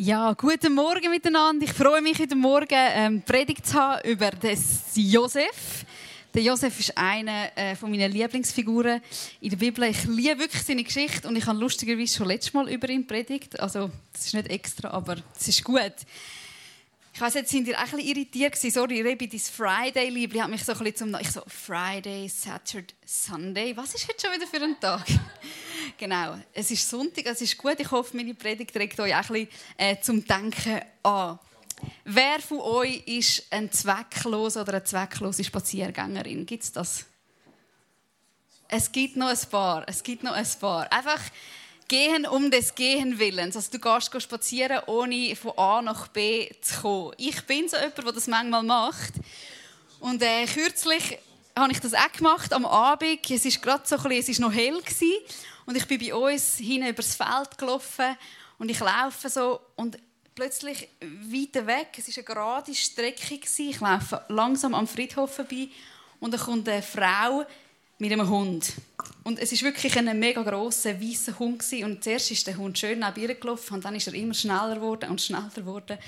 Ja, guten Morgen miteinander. Ich freue mich, heute Morgen ähm, Predigt zu haben über den Josef. Der Josef ist eine äh, von meinen Lieblingsfiguren in der Bibel. Ich liebe wirklich seine Geschichte und ich habe lustigerweise schon letztes Mal über ihn predigt. Also, das ist nicht extra, aber es ist gut. Ich weiß jetzt sind ihr ein bisschen irritiert gewesen. Sorry, Rebi, dein Friday-Liebling hat mich so ein bisschen zum... Ich so, Friday, Saturday, Sunday. Was ist heute schon wieder für ein Tag? Genau, es ist Sonntag, es ist gut. Ich hoffe, meine Predigt trägt euch auch ein bisschen äh, zum Denken an. Wer von euch ist ein zwecklose oder eine zwecklose Spaziergängerin? Gibt es das? Es gibt noch ein paar. Es gibt noch ein paar. Einfach gehen um des Gehen Willens. Also du gehst spazieren, ohne von A nach B zu kommen. Ich bin so jemand, der das manchmal macht. Und äh, kürzlich habe ich das auch gemacht am Abend. Es ist gerade so ein bisschen, es ist noch hell gewesen. und ich bin bei uns hinten übers Feld gelaufen und ich laufe so und plötzlich weiter weg. Es ist eine gerade Strecke gewesen. Ich laufe langsam am Friedhof vorbei und da kommt eine Frau mit einem Hund. Und es ist wirklich ein mega grosser, weißer Hund gewesen. und zuerst ist der Hund schön neben ihr gelaufen und dann ist er immer schneller geworden und schneller geworden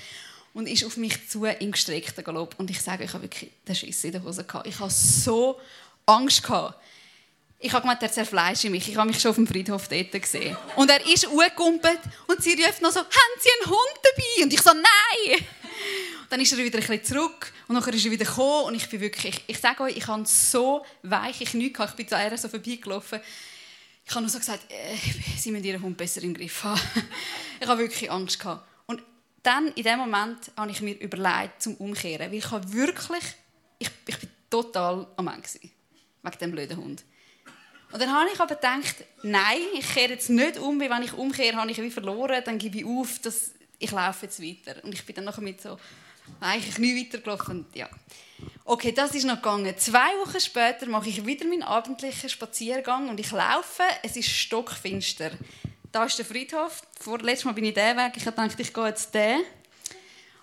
und ist auf mich zu im gestreckten Galopp und ich sage, ich habe wirklich den Schiss in der Hose gehabt. Ich habe so Angst gehabt. Ich habe gemeint, er zerfleischt mich. Ich habe mich schon auf dem Friedhof dort gesehen. Und er ist angekumpelt und sie ruft noch so, haben Sie einen Hund dabei? Und ich so, nein! Dann ist er wieder ein bisschen zurück und nachher ist er wieder gekommen und ich bin wirklich, ich, ich sage euch, ich habe so weiche Knie gehabt. Ich bin zu ihr so vorbeigelaufen. Ich habe nur so gesagt, äh, sie müssen ihren Hund besser im Griff haben. ich habe wirklich Angst gehabt. Dann, in dem Moment, habe ich mir überlegt, zum Umkehren. Weil ich habe wirklich, ich, ich bin total am Ende Wegen dem blöden Hund. Und dann habe ich aber gedacht, nein, ich kehre jetzt nicht um, weil wenn ich umkehre, habe ich wie verloren, dann gebe ich auf, dass ich laufe jetzt weiter. Und ich bin dann nachher mit so eigentlich nie weitergelaufen. Ja. Okay, das ist noch gegangen. Zwei Wochen später mache ich wieder meinen abendlichen Spaziergang und ich laufe. Es ist stockfinster. Da ist der Friedhof. Vorletztes Mal bin ich den Weg. Ich dachte, ich gehe jetzt den.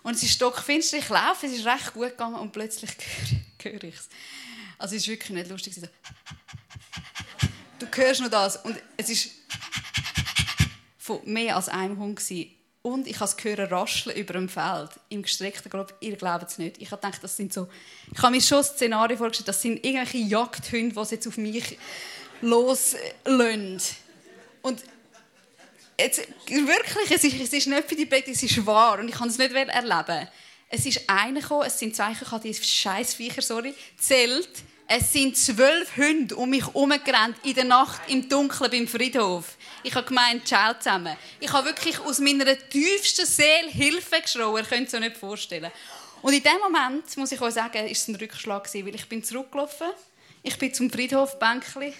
Und es ist stockfinster. Ich laufe. Es ist recht gut gegangen und plötzlich höre, ich es. Also es ist wirklich nicht lustig. So. Du hörst nur das und es ist von mehr als einem Hund. Und ich habe es gehört rascheln über dem Feld im gestreckten Grab. Ihr glaubt es nicht. Ich habe das sind so. Ich habe mir schon ein Szenario vorgestellt, das sind irgendwelche Jagdhunde, die jetzt auf mich loslösen. Und jetzt, wirklich, es ist, es ist nicht für die Bett, es ist wahr. Und ich kann es nicht erleben. Es ist einer gekommen, es sind zwei, ich habe die Scheißviecher, sorry, zählt. Es sind zwölf Hunde um mich herumgerannt in der Nacht im Dunkeln beim Friedhof. Ich habe gemeint, ciao zusammen. Ich habe wirklich aus meiner tiefsten Seele Hilfe geschrien. Ihr könnt es euch nicht vorstellen. Und in dem Moment, muss ich euch sagen, ist es ein Rückschlag weil ich bin zurückgelaufen. Ich bin zum Friedhof Bänkli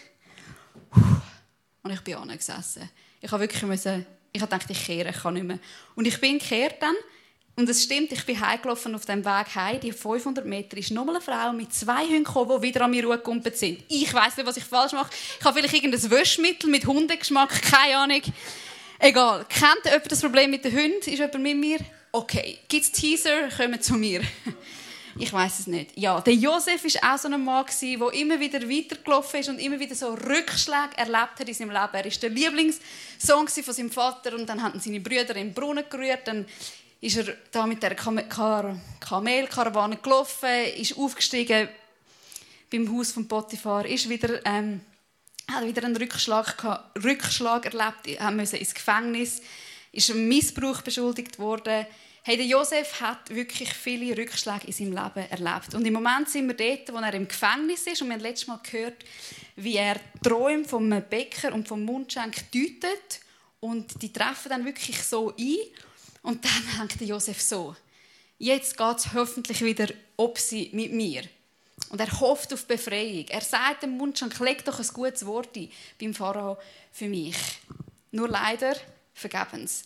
und ich bin angesessen. Ich habe wirklich müssen, ich habe gedacht, ich kehre, ich kann nicht mehr. Und ich bin gekehrt dann und es stimmt, ich bin heimgelaufen auf dem Weg heim. Die 500 Meter ist nochmal eine Frau mit zwei Hunden gekommen, die wieder an mir rumgekumpelt sind. Ich weiß nicht, was ich falsch mache. Ich habe vielleicht irgendein Wäschmittel mit Hundegeschmack, keine Ahnung. Egal. Kennt jemand das Problem mit den Hunden? Ist jemand mit mir? Okay. Gibt es Teaser? Kommen zu mir. Ich weiß es nicht. Ja, der Josef war auch so ein Mann, der immer wieder weitergelaufen ist und immer wieder so Rückschläge erlebt hat in seinem Leben. Er war der Lieblingssohn von seinem Vater und dann hatten seine Brüder in den Brunnen gerührt. Dann ist er da mit der Kamelkarawane gelaufen, ist aufgestiegen beim Haus von Potiphar, ist wieder, ähm, hat wieder einen Rückschlag, Rückschlag erlebt, er musste ins Gefängnis, ist einem Missbrauch beschuldigt worden. Hey, der Josef hat wirklich viele Rückschläge in seinem Leben erlebt. Und im Moment sind wir dort, wo er im Gefängnis ist. Und wir haben letztes Mal gehört, wie er Träume vom Bäcker und vom Mundschenk deutet. Und die treffen dann wirklich so ein. Und dann denkt Josef so, jetzt geht es hoffentlich wieder ob sie mit mir. Und er hofft auf Befreiung. Er sagt dem Mundschenk, leg doch ein gutes Wort ein beim Pharao für mich. Nur leider vergebens.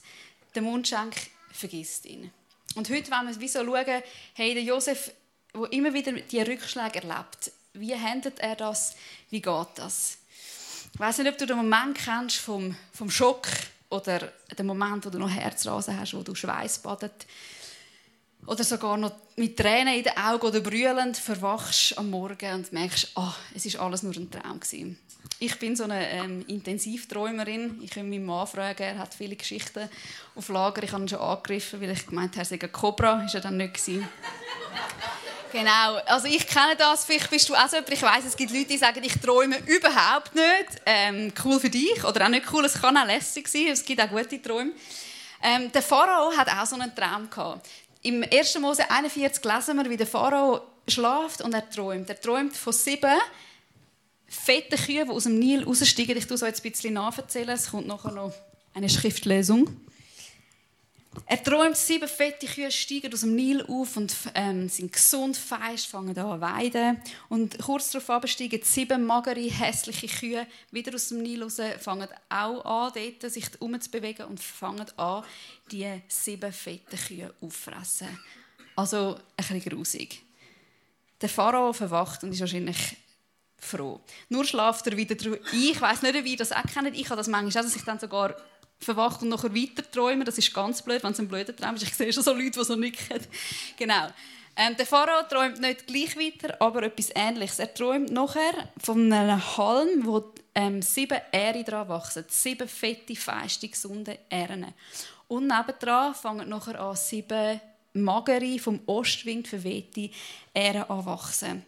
Der Mundschenk vergisst ihn. Und heute wollen wir wie so schauen, hey, der Josef, der immer wieder die Rückschläge erlebt, wie handelt er das, wie geht das? Ich weiß nicht, ob du den Moment kennst vom, vom Schock oder der Moment, wo du noch Herzrasen hast, wo du Schweiß badet. Oder sogar noch mit Tränen in den Augen oder brüllend verwachst am Morgen und merkst, ah, es ist alles nur ein Traum gewesen. Ich bin so eine ähm, Intensivträumerin. Ich kann meinen Mann fragen, er hat viele Geschichten auf Lager. Ich habe ihn schon angegriffen, weil ich gemeint habe, er sei ein Cobra. Ist er dann nicht. Genau, also ich kenne das, vielleicht bist du auch so jemand, ich weiss, es gibt Leute, die sagen, ich träume überhaupt nicht. Ähm, cool für dich oder auch nicht cool, es kann auch lässig sein, es gibt auch gute Träume. Ähm, der Pharao hat auch so einen Traum gehabt. Im 1. Mose 41 lesen wir, wie der Pharao schlaft und er träumt. Er träumt von sieben fetten Kühen, die aus dem Nil raussteigen. Ich tue so jetzt ein bisschen nacherzählen, es kommt nachher noch eine Schriftlesung. Er träumt, sieben fette Kühe steigen aus dem Nil auf und ähm, sind gesund, feist, fangen an weiden. Und kurz darauf steigen sieben magere, hässliche Kühe wieder aus dem Nil raus, fangen auch an, dort sich umzubewegen und fangen an, die sieben fetten Kühe auffressen. Also ein bisschen grusig. Der Pharao verwacht und ist wahrscheinlich froh. Nur schlaft er wieder ein. Ich weiß nicht, wie das auch kennt. Ich habe das manchmal, dass ich dann sogar verwacht und nachher weiter träumen. Das ist ganz blöd, wenn es ein blöder Traum ist. Ich sehe schon so Leute, die so nicken. Genau. Ähm, der Pharao träumt nicht gleich weiter, aber etwas Ähnliches. Er träumt nachher von einem Halm, wo ähm, sieben Ähren dran wachsen. Sieben fette, feiste, gesunde Ähren. Und nebendran fangen nachher an sieben magere, vom Ostwind verwehte Ähren an.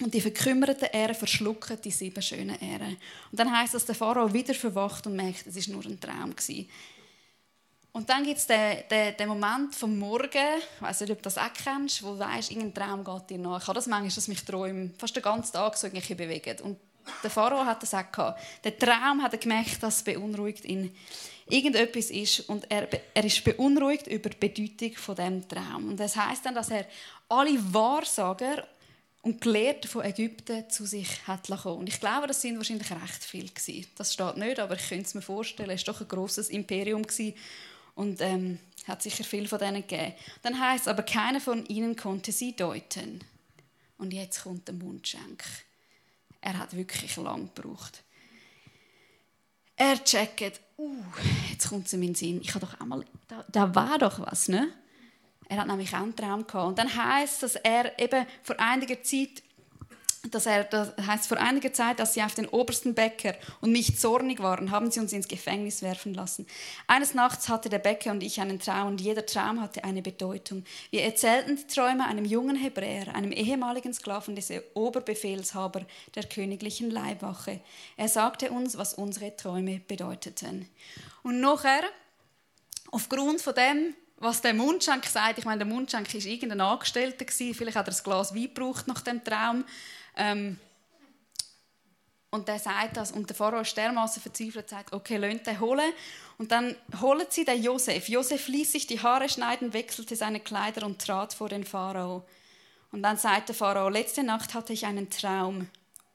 Und die verkümmerten Ähren verschlucken die sieben schönen Ähren. Und dann heißt dass der Pharao wieder verwacht und merkt, es ist nur ein Traum gewesen. Und dann gibt es den, den, den, Moment vom Morgen, ich weiß nicht, ob du das auch kennst, wo du weißt, irgendein Traum geht dir nach. Ich habe das manchmal, dass mich Träume fast den ganzen Tag so irgendwie bewegen. Und der Pharao hat das auch gehabt. Der Traum hat er gemerkt, dass es beunruhigt ihn irgendetwas ist und er, er ist beunruhigt über die Bedeutung von dem Traum. Und das heißt dann, dass er alle Wahrsager und Gelehrte von Ägypten zu sich hat kommen. Und ich glaube, das sind wahrscheinlich recht viele gewesen. Das steht nicht, aber ich könnte es mir vorstellen. Es war doch ein großes Imperium gewesen und ähm, hat sicher viel von denen gegeben. Dann heißt aber keiner von ihnen konnte sie deuten. Und jetzt kommt der Mundschenk. Er hat wirklich lang gebraucht. Er checkt, uh, jetzt kommt es in meinen Sinn. Ich habe doch einmal, da, da war doch was, ne? Er hat nämlich auch einen Traum gehabt. Und dann heißt dass er eben vor einiger Zeit dass er, das heißt vor einiger Zeit, als sie auf den obersten Bäcker und nicht zornig waren, haben sie uns ins Gefängnis werfen lassen. Eines Nachts hatte der Bäcker und ich einen Traum und jeder Traum hatte eine Bedeutung. Wir erzählten die Träume einem jungen Hebräer, einem ehemaligen Sklaven des Oberbefehlshaber der königlichen Leibwache. Er sagte uns, was unsere Träume bedeuteten. Und nachher, aufgrund von dem, was der Mundschenk sagt, ich meine, der Mundschenk war irgendein Angestellter, vielleicht hat er ein Glas Wein gebraucht nach dem Traum. Ähm, und der sagt das, und der Pharao ist dermaßen verzweifelt, sagt, okay, lönt den holen. Und dann holen sie den Josef. Josef ließ sich die Haare schneiden, wechselte seine Kleider und trat vor den Pharao. Und dann sagt der Pharao, letzte Nacht hatte ich einen Traum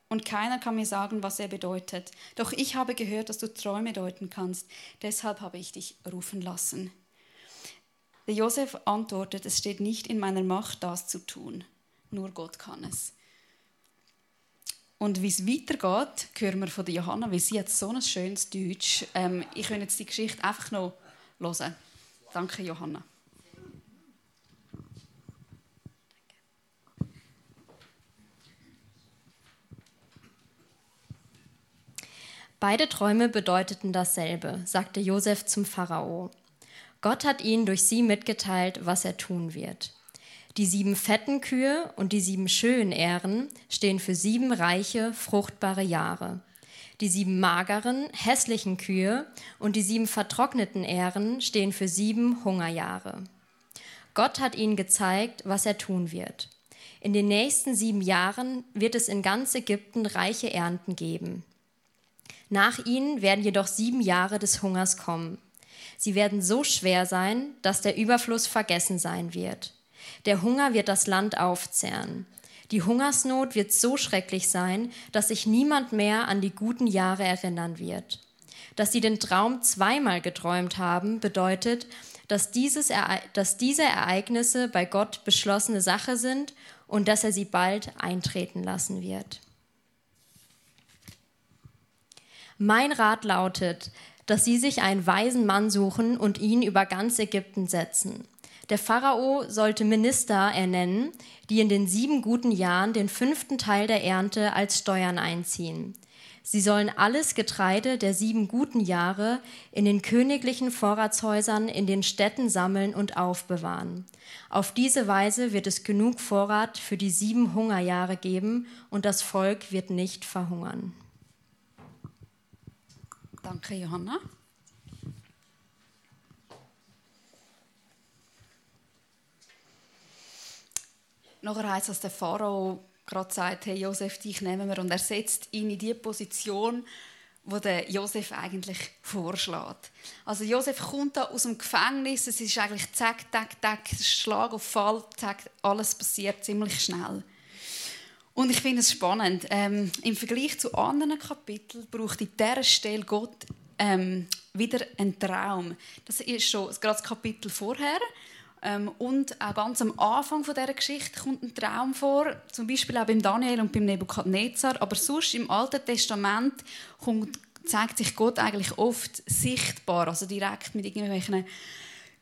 und keiner kann mir sagen, was er bedeutet. Doch ich habe gehört, dass du Träume deuten kannst. Deshalb habe ich dich rufen lassen. Der Josef antwortet, es steht nicht in meiner Macht, das zu tun. Nur Gott kann es. Und wie es weitergeht, hören wir von der Johanna, weil sie hat so ein schönes Deutsch. Ähm, ich will jetzt die Geschichte einfach noch hören. Danke, Johanna. Beide Träume bedeuteten dasselbe, sagte Josef zum Pharao. Gott hat ihnen durch sie mitgeteilt, was er tun wird. Die sieben fetten Kühe und die sieben schönen Ähren stehen für sieben reiche, fruchtbare Jahre. Die sieben mageren, hässlichen Kühe und die sieben vertrockneten Ähren stehen für sieben Hungerjahre. Gott hat ihnen gezeigt, was er tun wird. In den nächsten sieben Jahren wird es in ganz Ägypten reiche Ernten geben. Nach ihnen werden jedoch sieben Jahre des Hungers kommen. Sie werden so schwer sein, dass der Überfluss vergessen sein wird. Der Hunger wird das Land aufzehren. Die Hungersnot wird so schrecklich sein, dass sich niemand mehr an die guten Jahre erinnern wird. Dass sie den Traum zweimal geträumt haben, bedeutet, dass, dieses dass diese Ereignisse bei Gott beschlossene Sache sind und dass er sie bald eintreten lassen wird. Mein Rat lautet, dass sie sich einen weisen Mann suchen und ihn über ganz Ägypten setzen. Der Pharao sollte Minister ernennen, die in den sieben guten Jahren den fünften Teil der Ernte als Steuern einziehen. Sie sollen alles Getreide der sieben guten Jahre in den königlichen Vorratshäusern in den Städten sammeln und aufbewahren. Auf diese Weise wird es genug Vorrat für die sieben Hungerjahre geben und das Volk wird nicht verhungern. Danke, Johanna. Nachher heißt es, dass der Pharao gerade sagt, hey Josef, dich nehmen wir und er setzt ihn in die Position, wo der Josef eigentlich vorschlägt. Also Josef kommt da aus dem Gefängnis, es ist eigentlich zack, zack, zack, Schlag auf Fall, zack, alles passiert ziemlich schnell. Und ich finde es spannend. Ähm, Im Vergleich zu anderen Kapiteln braucht in dieser Stelle Gott ähm, wieder einen Traum. Das ist schon gerade das Kapitel vorher. Ähm, und auch ganz am Anfang von dieser Geschichte kommt ein Traum vor, zum Beispiel auch beim Daniel und beim Nebukadnezar. Aber sonst im Alten Testament kommt, zeigt sich Gott eigentlich oft sichtbar, also direkt mit irgendwelchen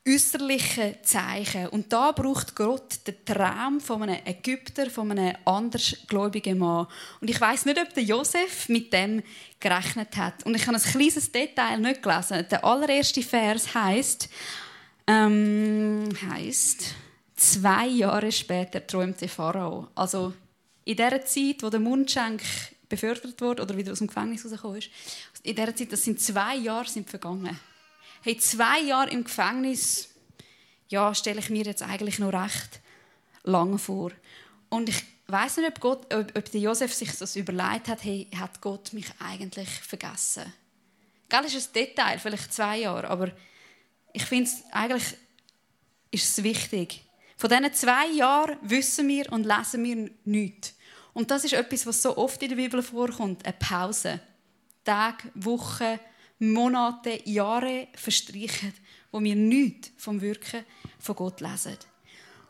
äußerlichen Zeichen. Und da braucht Gott den Traum von einem Ägypter, von einem andersgläubigen Mann. Und ich weiß nicht, ob der Josef mit dem gerechnet hat. Und ich habe ein kleines Detail nicht gelesen. Der allererste Vers heißt ähm, heißt, zwei Jahre später träumte Pharao. Also in der Zeit, wo der Mundschenk befördert wurde oder wieder aus dem Gefängnis rausgekommen ist, in der Zeit, das sind zwei Jahre sind vergangen. Hey, zwei Jahre im Gefängnis, ja, stelle ich mir jetzt eigentlich noch recht lang vor. Und ich weiß nicht, ob, Gott, ob, ob der Josef sich das überlegt hat, hey, hat Gott mich eigentlich vergessen? Gell, ist ein Detail, vielleicht zwei Jahre, aber ich finde es eigentlich ist es wichtig. Von diesen zwei Jahren wissen wir und lesen wir nichts. Und das ist etwas, was so oft in der Bibel vorkommt, eine Pause. Tage, Wochen, Monate, Jahre verstreichen, wo wir nichts vom Wirken von Gott lesen.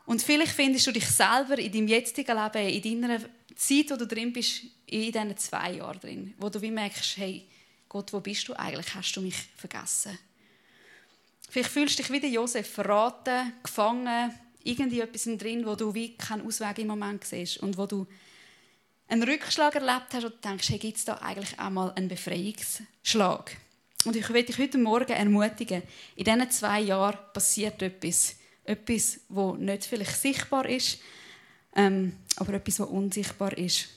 Und vielleicht findest du dich selber in deinem jetzigen Leben, in deiner Zeit, wo du drin bist, in diesen zwei Jahren drin, wo du wie merkst, hey, Gott, wo bist du eigentlich? Hast du mich vergessen? Vielleicht fühlst du dich wie der Josef verraten, gefangen, irgendwie etwas drin, wo du wie keinen Ausweg im Moment siehst und wo du einen Rückschlag erlebt hast und denkst, hey, gibt es da eigentlich auch mal einen Befreiungsschlag? Und ich will dich heute Morgen ermutigen, in diesen zwei Jahren passiert etwas. Etwas, das nicht vielleicht sichtbar ist, ähm, aber etwas, das unsichtbar ist.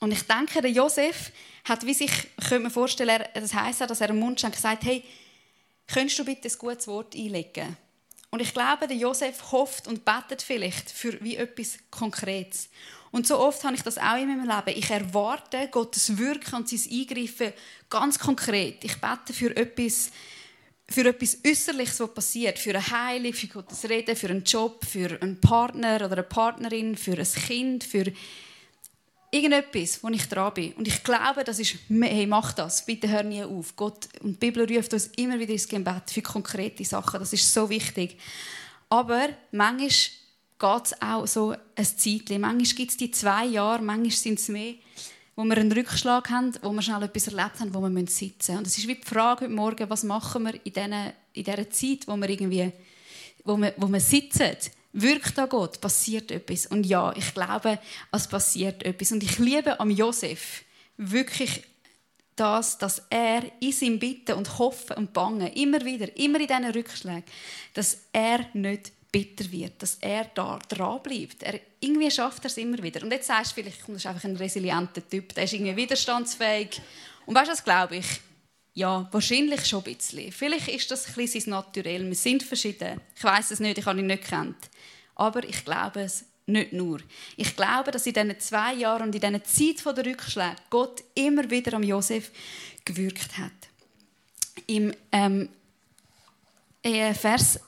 Und ich denke, der Josef hat, wie sich, könnte man vorstellen, das auch, dass er im Mundschenk sagt, hey, Könntest du bitte ein gutes Wort einlegen? Und ich glaube, der Josef hofft und betet vielleicht für wie etwas Konkretes. Und so oft habe ich das auch in meinem Leben. Ich erwarte Gottes Wirken und sein Eingreifen ganz konkret. Ich bete für etwas, für etwas Äußerliches, was passiert. Für eine Heilung, für Gottes Reden, für einen Job, für einen Partner oder eine Partnerin, für ein Kind, für irgendetwas, wo ich dran bin. Und ich glaube, das ist, hey, mach das, bitte hör nie auf. Gott und die Bibel ruft uns immer wieder ins Gebet für konkrete Sachen. Das ist so wichtig. Aber manchmal geht es auch so ein Zeitchen. Manchmal gibt es die zwei Jahre, manchmal sind es mehr, wo wir einen Rückschlag haben, wo wir schnell etwas erlebt haben, wo wir sitzen müssen. Und es ist wie die Frage heute Morgen, was machen wir in, diesen, in dieser Zeit, wo wir irgendwie wo wir, wo wir sitzen wirkt da Gott, passiert etwas. Und ja, ich glaube, es passiert etwas. Und ich liebe am Josef wirklich das, dass er in seinem Bitten und Hoffen und Bangen immer wieder, immer in diesen Rückschlägen, dass er nicht bitter wird, dass er da dran bleibt. Er, irgendwie schafft er es immer wieder. Und jetzt sagst du vielleicht, du bist einfach ein resilienter Typ, der ist irgendwie widerstandsfähig. Und weißt du, was glaube ich? Ja, wahrscheinlich schon ein bisschen. Vielleicht ist das ein bisschen sein Naturell. Wir sind verschieden. Ich weiß es nicht, ich habe ihn nicht kennt. Aber ich glaube es nicht nur. Ich glaube, dass in diesen zwei Jahren und in dieser Zeit der Rückschläge Gott immer wieder am Josef gewirkt hat. Im ähm, äh, Vers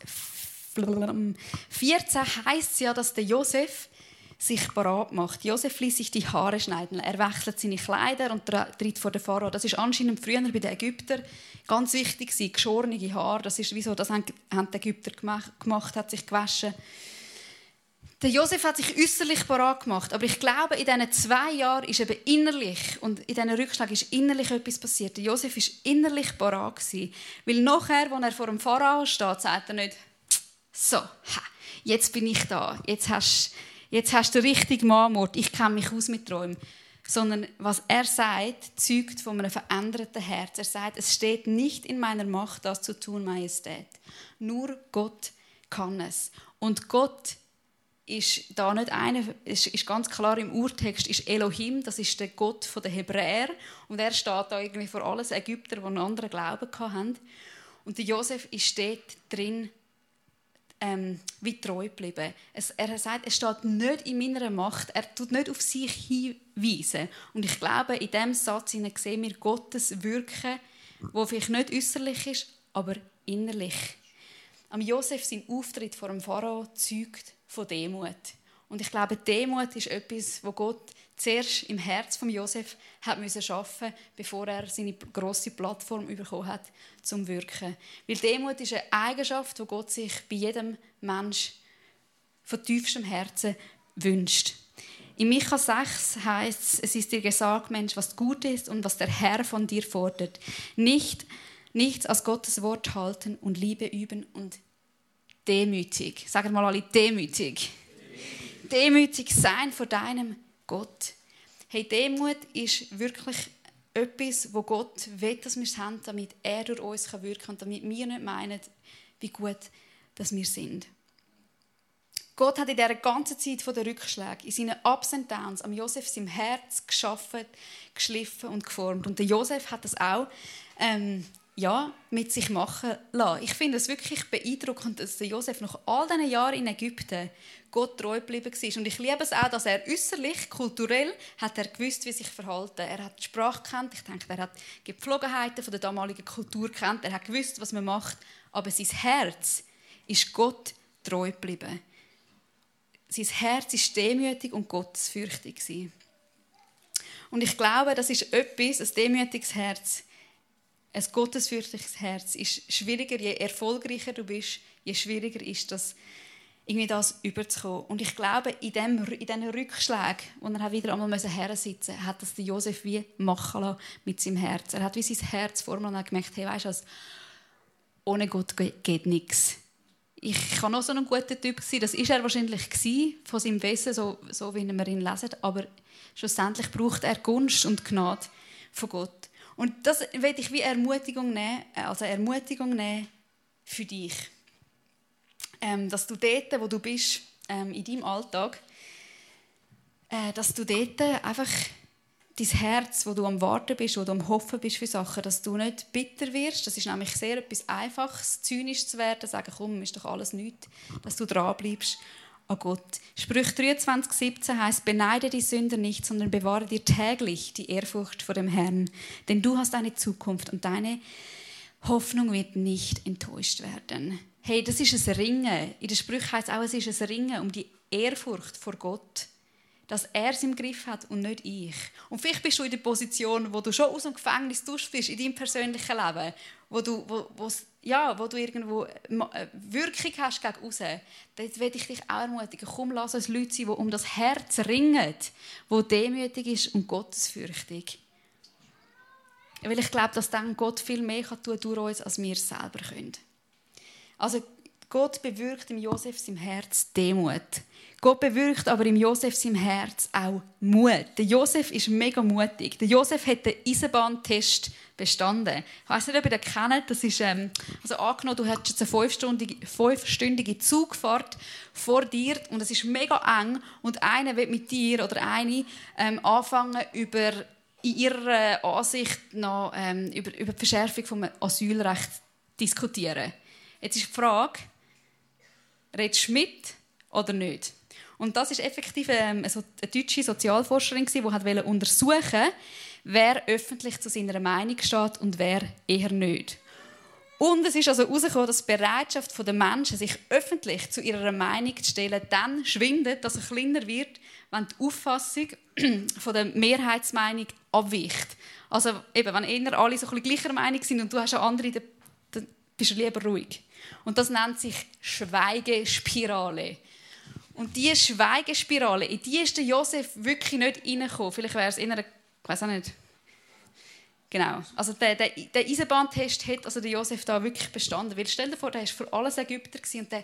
14 heißt es ja, dass der Josef sich parat macht. Josef ließ sich die Haare schneiden. Er wechselt seine Kleider und tritt vor den Pharao. Das ist anscheinend früher bei den Ägyptern ganz wichtig gewesen. Geschorene Haare. Das ist wieso das haben die Ägypter gemacht, hat sich gewaschen. Der Josef hat sich äußerlich parat gemacht, aber ich glaube, in diesen zwei Jahren ist eben innerlich und in diesen Rückschlägen ist innerlich etwas passiert. Der Josef ist innerlich parat gewesen, weil nachher, als er vor dem Pharao steht, sagt er nicht, so, ha, jetzt bin ich da, jetzt hast, jetzt hast du den richtigen Marmort, ich kenne mich aus mit Träumen. Sondern was er sagt, zeugt von einem veränderten Herz. Er sagt, es steht nicht in meiner Macht, das zu tun, Majestät. Nur Gott kann es. Und Gott ist da nicht einer, ist, ist ganz klar im Urtext, ist Elohim, das ist der Gott der Hebräer. Und er steht da irgendwie vor alles Ägypter, die einen anderen Glauben hatten. Und Josef ist dort drin ähm, wie treu geblieben. Es, er sagt, es steht nicht in meiner Macht, er tut nicht auf sich hinweisen. Und ich glaube, in diesem Satz sehen wir Gottes Wirken, wo vielleicht nicht äußerlich ist, aber innerlich. Am Josef sein Auftritt vor dem Pharao zeugt von Demut. Und ich glaube, Demut ist etwas, wo Gott zuerst im Herz von Josef hat müssen schaffen, bevor er seine große Plattform bekommen hat zum Wirken. Weil Demut ist eine Eigenschaft, wo Gott sich bei jedem Mensch von tiefstem Herzen wünscht. In Micha 6 heißt es, es ist dir gesagt, Mensch, was gut ist und was der Herr von dir fordert. Nicht, nichts als Gottes Wort halten und Liebe üben und demütig. Sagen mal alle demütig. Demütig sein vor deinem Gott. Hey, Demut ist wirklich etwas, wo Gott will, dass wir es haben, damit er durch uns wirken kann und damit wir nicht meinen, wie gut dass wir sind. Gott hat in dieser ganzen Zeit der Rückschläge, in seinen Ups und Downs, am Josef sein Herz geschaffen, geschliffen und geformt. Und der Josef hat das auch ähm, ja, mit sich machen lassen. Ich finde es wirklich beeindruckend, dass Josef nach all diesen Jahren in Ägypten Gott treu geblieben war. Und ich liebe es auch, dass er äußerlich, kulturell, hat er gewusst, wie sich verhalten. Er hat die Sprache kennt. Ich denke, er hat die Gepflogenheiten der damaligen Kultur kennt. Er hat gewusst, was man macht. Aber sein Herz ist Gott treu geblieben. Sein Herz ist demütig und gottesfürchtig Und ich glaube, das ist etwas, ein demütiges Herz, ein gottesfürchtiges Herz ist schwieriger, je erfolgreicher du bist, je schwieriger ist das, irgendwie das überzukommen. Und ich glaube, in, dem, in diesen Rückschlägen, wo er wieder einmal hersitzen musste, hat das Josef wie machen lassen mit seinem Herz. Er hat wie sein Herz vor und gemerkt, hey, weißt du ohne Gott geht nichts. Ich kann auch so ein guter Typ sein, das ist er wahrscheinlich von seinem Wesen, so, so wie wir ihn lesen, aber schlussendlich braucht er Gunst und Gnade von Gott. Und das will ich wie Ermutigung nehmen, äh, also Ermutigung nehmen für dich. Ähm, dass du dort, wo du bist, ähm, in deinem Alltag, äh, dass du dort einfach dein Herz, wo du am Warten bist, wo du am Hoffen bist für Sachen, dass du nicht bitter wirst. Das ist nämlich sehr etwas Einfaches, zynisch zu werden, sagen, komm, ist doch alles nichts, dass du dranbleibst an Gott. Sprüch 23, 17 heißt, beneide die Sünder nicht, sondern bewahre dir täglich die Ehrfurcht vor dem Herrn. Denn du hast eine Zukunft und deine Hoffnung wird nicht enttäuscht werden. Hey, das ist ein Ringen. In der Sprüche heißt es auch, es ist ein Ringen um die Ehrfurcht vor Gott dass er es im Griff hat und nicht ich. Und vielleicht bist du in der Position, wo du schon aus dem Gefängnis bist in deinem persönlichen Leben, wo du, wo, ja, wo du irgendwo äh, Wirkung hast gegen raus. Dort will ich dich auch ermutigen. Komm, lass uns Leute sein, die um das Herz ringen, wo demütig ist und gottesfürchtig. Weil ich glaube, dass dann Gott viel mehr kann tun durch uns, als wir selber können. Also Gott bewirkt im Josef sein Herz Demut. Gott bewirkt aber im Josef seinem Herz auch Mut. Der Josef ist mega mutig. Der Josef hat den Eisenbahntest bestanden. Ich weiß nicht, ob ihr den kennt. Das ist, ähm, also angenommen, du hast jetzt eine fünfstündige, fünfstündige Zugfahrt vor dir und es ist mega eng und einer wird mit dir oder eine ähm, anfangen über in ihrer Ansicht noch ähm, über, über die Verschärfung des Asylrechts diskutieren. Jetzt ist die Frage, redest du mit oder nicht? Und das ist effektiv ähm, eine, eine deutsche Sozialforscherin, die wollte untersuchen, wer öffentlich zu seiner Meinung steht und wer eher nicht. Und es ist also herausgekommen, dass die Bereitschaft der Menschen, sich öffentlich zu ihrer Meinung zu stellen, dann schwindet, dass es kleiner wird, wenn die Auffassung von der Mehrheitsmeinung abweicht. Also eben, wenn eher alle so ein gleicher Meinung sind und du hast eine andere, dann bist du lieber ruhig. Und das nennt sich Schweigespirale. Und diese Schweigespirale, in die ist der Josef wirklich nicht reingekommen. Vielleicht wäre es in einer, ich weiß auch nicht, Genau. Also der, der, der Eisenbahntest hat also der Josef da wirklich bestanden. Weil stell dir vor, der war für alles Ägypter und der,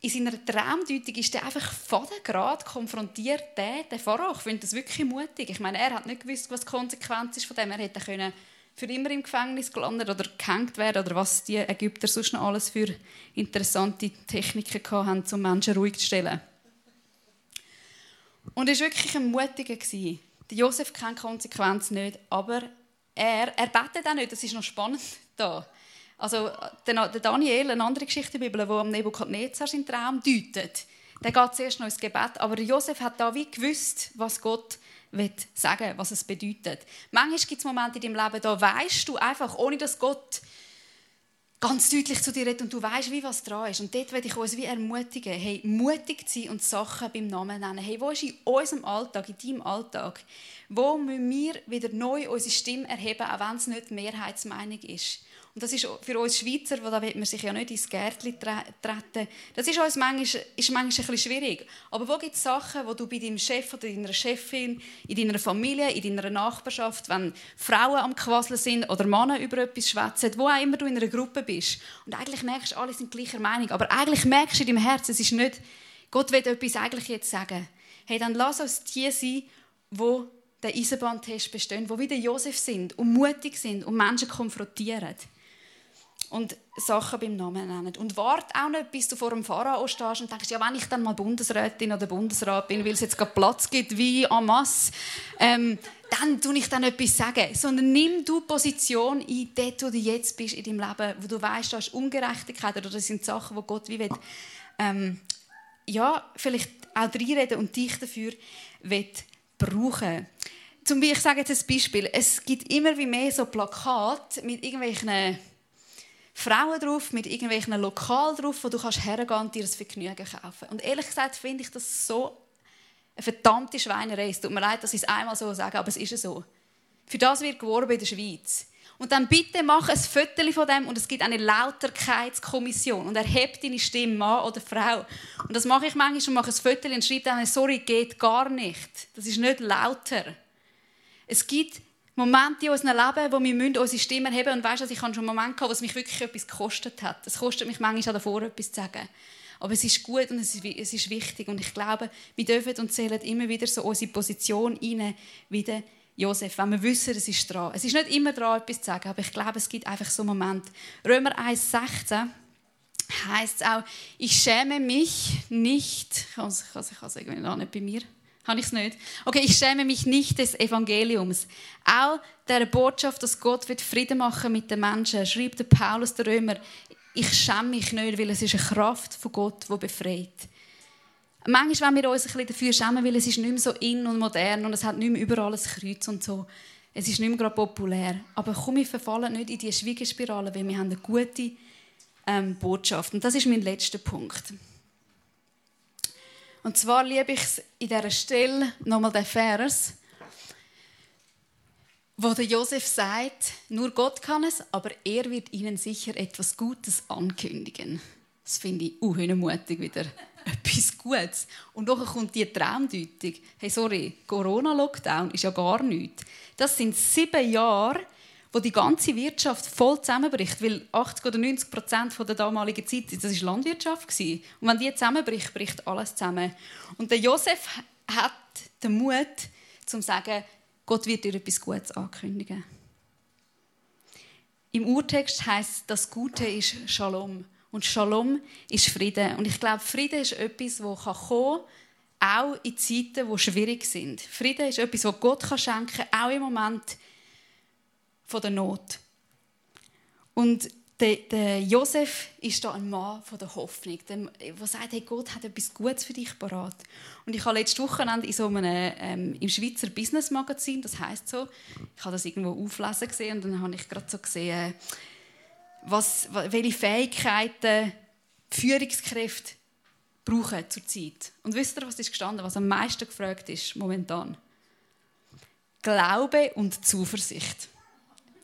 in seiner Traumdeutung ist er einfach Fadengrad konfrontiert der, der Pharao. Ich finde das wirklich mutig. Ich meine, er hat nicht gewusst, was die Konsequenz ist von dem. Er hätte können für immer im Gefängnis gelandet oder gehängt werden oder was die Ägypter sonst noch alles für interessante Techniken haben, um Menschen ruhig zu stellen. Und er war wirklich ein Mutiger. Der Josef kennt Konsequenz nicht, aber er, er betet auch nicht. Das ist noch spannend da. Also der, Daniel, eine andere Geschichte der Bibel, wo am Nebukadnezar seinen Traum deutet, der geht zuerst noch ins Gebet. Aber Josef hat da wie gewusst, was Gott sagen, was es bedeutet. Manchmal gibt es Momente in deinem Leben, da weißt du einfach, ohne dass Gott ganz deutlich zu dir redet und du weißt, wie was dran ist. Und dort will ich uns wie ermutigen, hey, mutig zu sein und Sachen beim Namen nennen. Hey, wo ist in unserem Alltag, in deinem Alltag, wo müssen wir wieder neu unsere Stimme erheben, auch wenn es nicht die Mehrheitsmeinung ist? Und das ist für uns Schweizer, wo da will man sich ja nicht ins Gärtchen treten. Das ist uns manchmal, ist manchmal ein bisschen schwierig. Aber wo gibt es Sachen, wo du bei deinem Chef oder deiner Chefin, in deiner Familie, in deiner Nachbarschaft, wenn Frauen am Quasseln sind oder Männer über etwas schwätzen, wo auch immer du in einer Gruppe bist und eigentlich merkst, alle sind gleicher Meinung, aber eigentlich merkst du in deinem Herzen, es ist nicht, Gott will etwas eigentlich jetzt sagen. Hey, dann lass uns die sein, wo der Eisenbahntest bestehen, wo wie der Josef sind und mutig sind und Menschen konfrontieren und Sachen beim Namen nennen. Und warte auch nicht, bis du vor dem Pharao stehst und denkst, ja, wenn ich dann mal Bundesrätin oder Bundesrat bin, weil es jetzt gerade Platz gibt wie en masse, ähm, dann tue ich dann etwas sagen. Sondern nimm du Position ein, dort, wo du jetzt bist in deinem Leben, wo du weißt, da ist Ungerechtigkeit oder das sind Sachen, wo Gott wie will, ähm, ja, vielleicht auch reinreden und dich dafür will brauchen. Zum Beispiel, ich sage jetzt ein Beispiel. Es gibt immer wie mehr so Plakate mit irgendwelchen Frauen drauf, mit irgendwelchen Lokalen drauf, wo du kannst hergehen und dir das Vergnügen kaufen. Und ehrlich gesagt finde ich das so eine verdammte Schweinerei. Es tut mir leid, dass ich es einmal so sage, aber es ist so. Für das wird geworben in der Schweiz. Und dann bitte mach ein Foto von dem und es gibt eine Lauterkeitskommission und erhebt deine Stimme, Mann oder Frau. Und das mache ich manchmal und mache ein Foto und schreibe dann, sorry, geht gar nicht. Das ist nicht lauter. Es gibt Momente in unserem Leben, wo wir unsere Stimme erheben Und weißt du, ich habe schon Momente gehabt, wo es mich wirklich etwas gekostet hat. Es kostet mich manchmal davor, etwas zu sagen. Aber es ist gut und es ist, wichtig. Und ich glaube, wir dürfen und zählen immer wieder so unsere Position rein, wie der Josef, wenn wir wissen, es ist dran. Es ist nicht immer dran, etwas zu sagen, aber ich glaube, es gibt einfach so Momente. Römer 1,16 heißt es auch, ich schäme mich nicht, ich kann es irgendwie noch nicht bei mir habe ich es nicht? Okay, ich schäme mich nicht des Evangeliums. Auch der Botschaft, dass Gott wird Frieden machen mit den Menschen, schreibt der Paulus der Römer. Ich schäme mich nicht, weil es ist eine Kraft von Gott, die befreit. Manchmal, wenn wir uns ein bisschen dafür schämen, weil es ist nicht mehr so in und modern und es hat nicht mehr überall ein Kreuz und so. Es ist nicht mehr gerade populär. Aber komm, wir verfallen nicht in diese Schwiegespirale, weil wir haben eine gute ähm, Botschaft. Und das ist mein letzter Punkt. Und zwar liebe ich in dieser Stelle nochmal den Vers, wo der Josef sagt, nur Gott kann es, aber er wird ihnen sicher etwas Gutes ankündigen. Das finde ich unmutig wieder. etwas Gutes. Und dann kommt die Traumdeutung. Hey, sorry, Corona-Lockdown ist ja gar nichts. Das sind sieben Jahre, wo die ganze Wirtschaft voll zusammenbricht, weil 80 oder 90 Prozent der damaligen Zeit, das ist Landwirtschaft. Und wenn die zusammenbricht, bricht alles zusammen. Und der Josef hat den Mut, zu sagen, Gott wird dir etwas Gutes ankündigen. Im Urtext heißt das Gute ist Shalom und Shalom ist Frieden. Und ich glaube, Frieden ist etwas, das kommen kann, auch in Zeiten, die schwierig sind. Frieden ist etwas, das Gott schenken kann, auch im Moment, von der Not. Und der, der Josef ist da ein Mann von der Hoffnung, der sagt, hey, Gott hat etwas Gutes für dich parat. Und ich habe letztes Wochenende in so einem ähm, im Schweizer Business Magazin, das heißt so, ich habe das irgendwo auflesen gesehen und dann habe ich gerade so gesehen, was, welche Fähigkeiten Führungskräfte brauchen zurzeit. Und wisst ihr, was ist gestanden, was am meisten gefragt ist momentan? Glaube und Zuversicht.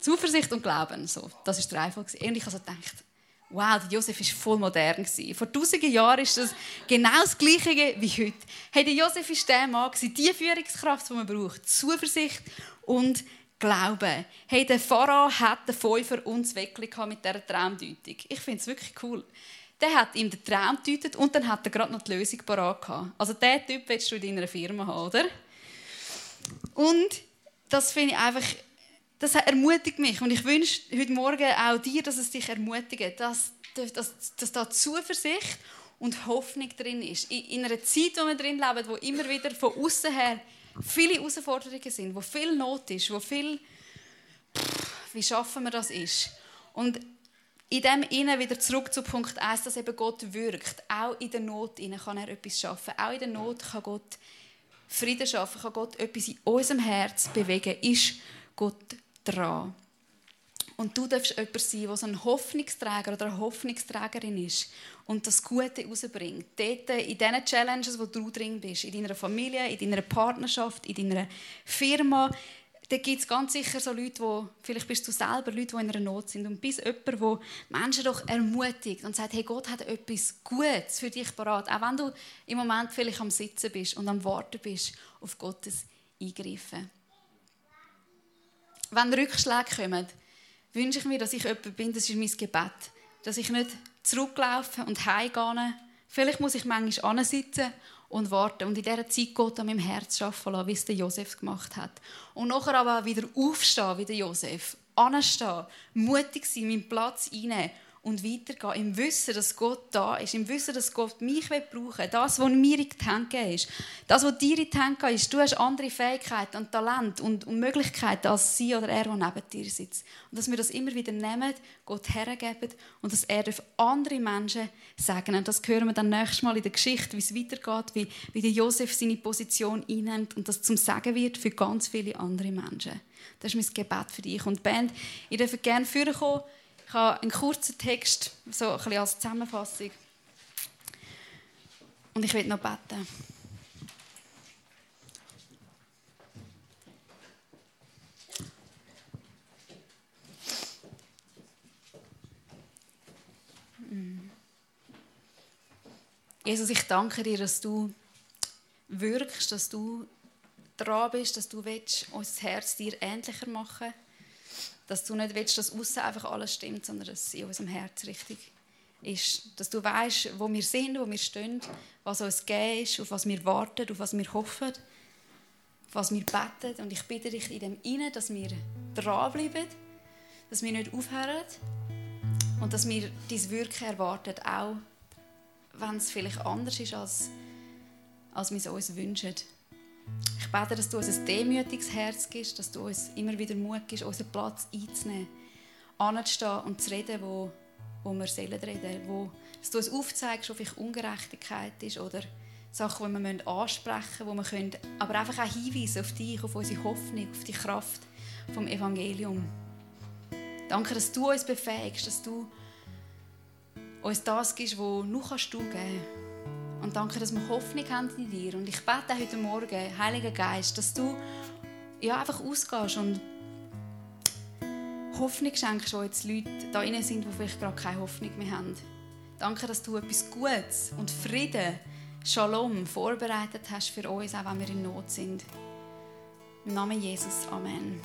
Zuversicht und Glauben, so, das ist der Reihenfolge. Und ich also gedacht, wow, der Josef war voll modern. Vor tausenden Jahren ist das genau das Gleiche wie heute. Hey, der Josef war der Mann, die Führungskraft, die man braucht. Zuversicht und Glauben. Hey, der Pharao hat den Fünfer uns wirklich mit dieser Traumdeutung. Ich finde es wirklich cool. Der hat ihm den Traum gedeutet und dann hat er gerade noch die Lösung parat. Also diesen Typ willst du in deiner Firma haben, oder? Und das finde ich einfach, das ermutigt mich. Und ich wünsche heute Morgen auch dir, dass es dich ermutigt, dass, dass, dass da Zuversicht und Hoffnung drin ist. In, einer Zeit, wo wir drin leben, wo immer wieder von außen her viele Herausforderungen sind, wo viel Not ist, wo viel, pff, wie schaffen wir das ist. Und in dem Innen wieder zurück zu Punkt 1, dass eben Gott wirkt. Auch in der Not kann er etwas schaffen. Auch in der Not kann Gott Frieden schaffen, kann Gott etwas in unserem Herz bewegen. Ist Gott dran? Und du darfst jemand sein, der so ein Hoffnungsträger oder eine Hoffnungsträgerin ist und das Gute rausbringt. Dort in diesen Challenges, wo du drin bist, in deiner Familie, in deiner Partnerschaft, in deiner Firma, da gibt es ganz sicher so Leute, wo, vielleicht bist du selber Leute, die in einer Not sind und bist jemand, der Menschen doch ermutigt und sagt, hey, Gott hat etwas Gutes für dich parat, auch wenn du im Moment vielleicht am Sitzen bist und am Warten bist auf Gottes Eingreifen. Wenn Rückschläge kommen, wünsche ich mir, dass ich jemand bin, das ist mein Gebet, dass ich nicht zurücklaufe und heimgehe. Vielleicht muss ich manchmal sitzen und warten und in dieser Zeit Gott an meinem Herz arbeiten lassen, wie es der Josef gemacht hat. Und nachher aber wieder aufstehen wie der Josef, anstehen, mutig sein, meinen Platz einnehmen und weitergehen. Im Wissen, dass Gott da ist. Im Wissen, dass Gott mich brauchen will. Das, was mir in die Hand ist. Das, was dir in die Hand ist. Du hast andere Fähigkeiten und Talent und, Möglichkeiten als sie oder er, der neben dir sitzt. Und dass wir das immer wieder nehmen, Gott hergeben und dass er andere Menschen sagen. Und das hören wir dann nächstes Mal in der Geschichte, wie es weitergeht, wie, wie der Josef seine Position einnimmt und das zum Sagen wird für ganz viele andere Menschen. Das ist mein Gebet für dich. Und Band, ich darf gerne vorkommen. Ich habe einen kurzen Text, so ein bisschen als Zusammenfassung. Und ich will noch beten. Jesus, ich danke dir, dass du wirkst, dass du dran bist, dass du willst, unser Herz dir ähnlicher machen willst dass du nicht willst, dass außen einfach alles stimmt, sondern dass es in unserem Herz richtig ist. Dass du weißt, wo wir sind, wo wir stehen, was uns gegeben ist, auf was wir warten, auf was wir hoffen, auf was wir beten. Und ich bitte dich in dem Innen, dass wir dranbleiben, dass wir nicht aufhören und dass wir dein Wirken erwarten, auch wenn es vielleicht anders ist, als, als wir es uns wünschen. Ich bete, dass du uns ein demütiges Herz gibst, dass du uns immer wieder Mut gibst, unseren Platz einzunehmen, anzustehen und zu reden, wo, wo wir sollen reden. Wo, dass du uns aufzeigst, ob vielleicht Ungerechtigkeit ist oder Sachen, die wir ansprechen müssen, wo wir können, aber einfach auch hinweisen auf dich, auf unsere Hoffnung, auf die Kraft vom Evangelium. Danke, dass du uns befähigst, dass du uns das gibst, was nur kannst du geben kannst. Und danke, dass wir Hoffnung haben in dir. Und ich bete heute Morgen, Heiliger Geist, dass du ja, einfach ausgehst und Hoffnung schenkst, wo jetzt Leute da drin sind, die vielleicht gerade keine Hoffnung mehr haben. Danke, dass du etwas Gutes und Frieden, Shalom vorbereitet hast für uns, auch wenn wir in Not sind. Im Namen Jesus. Amen.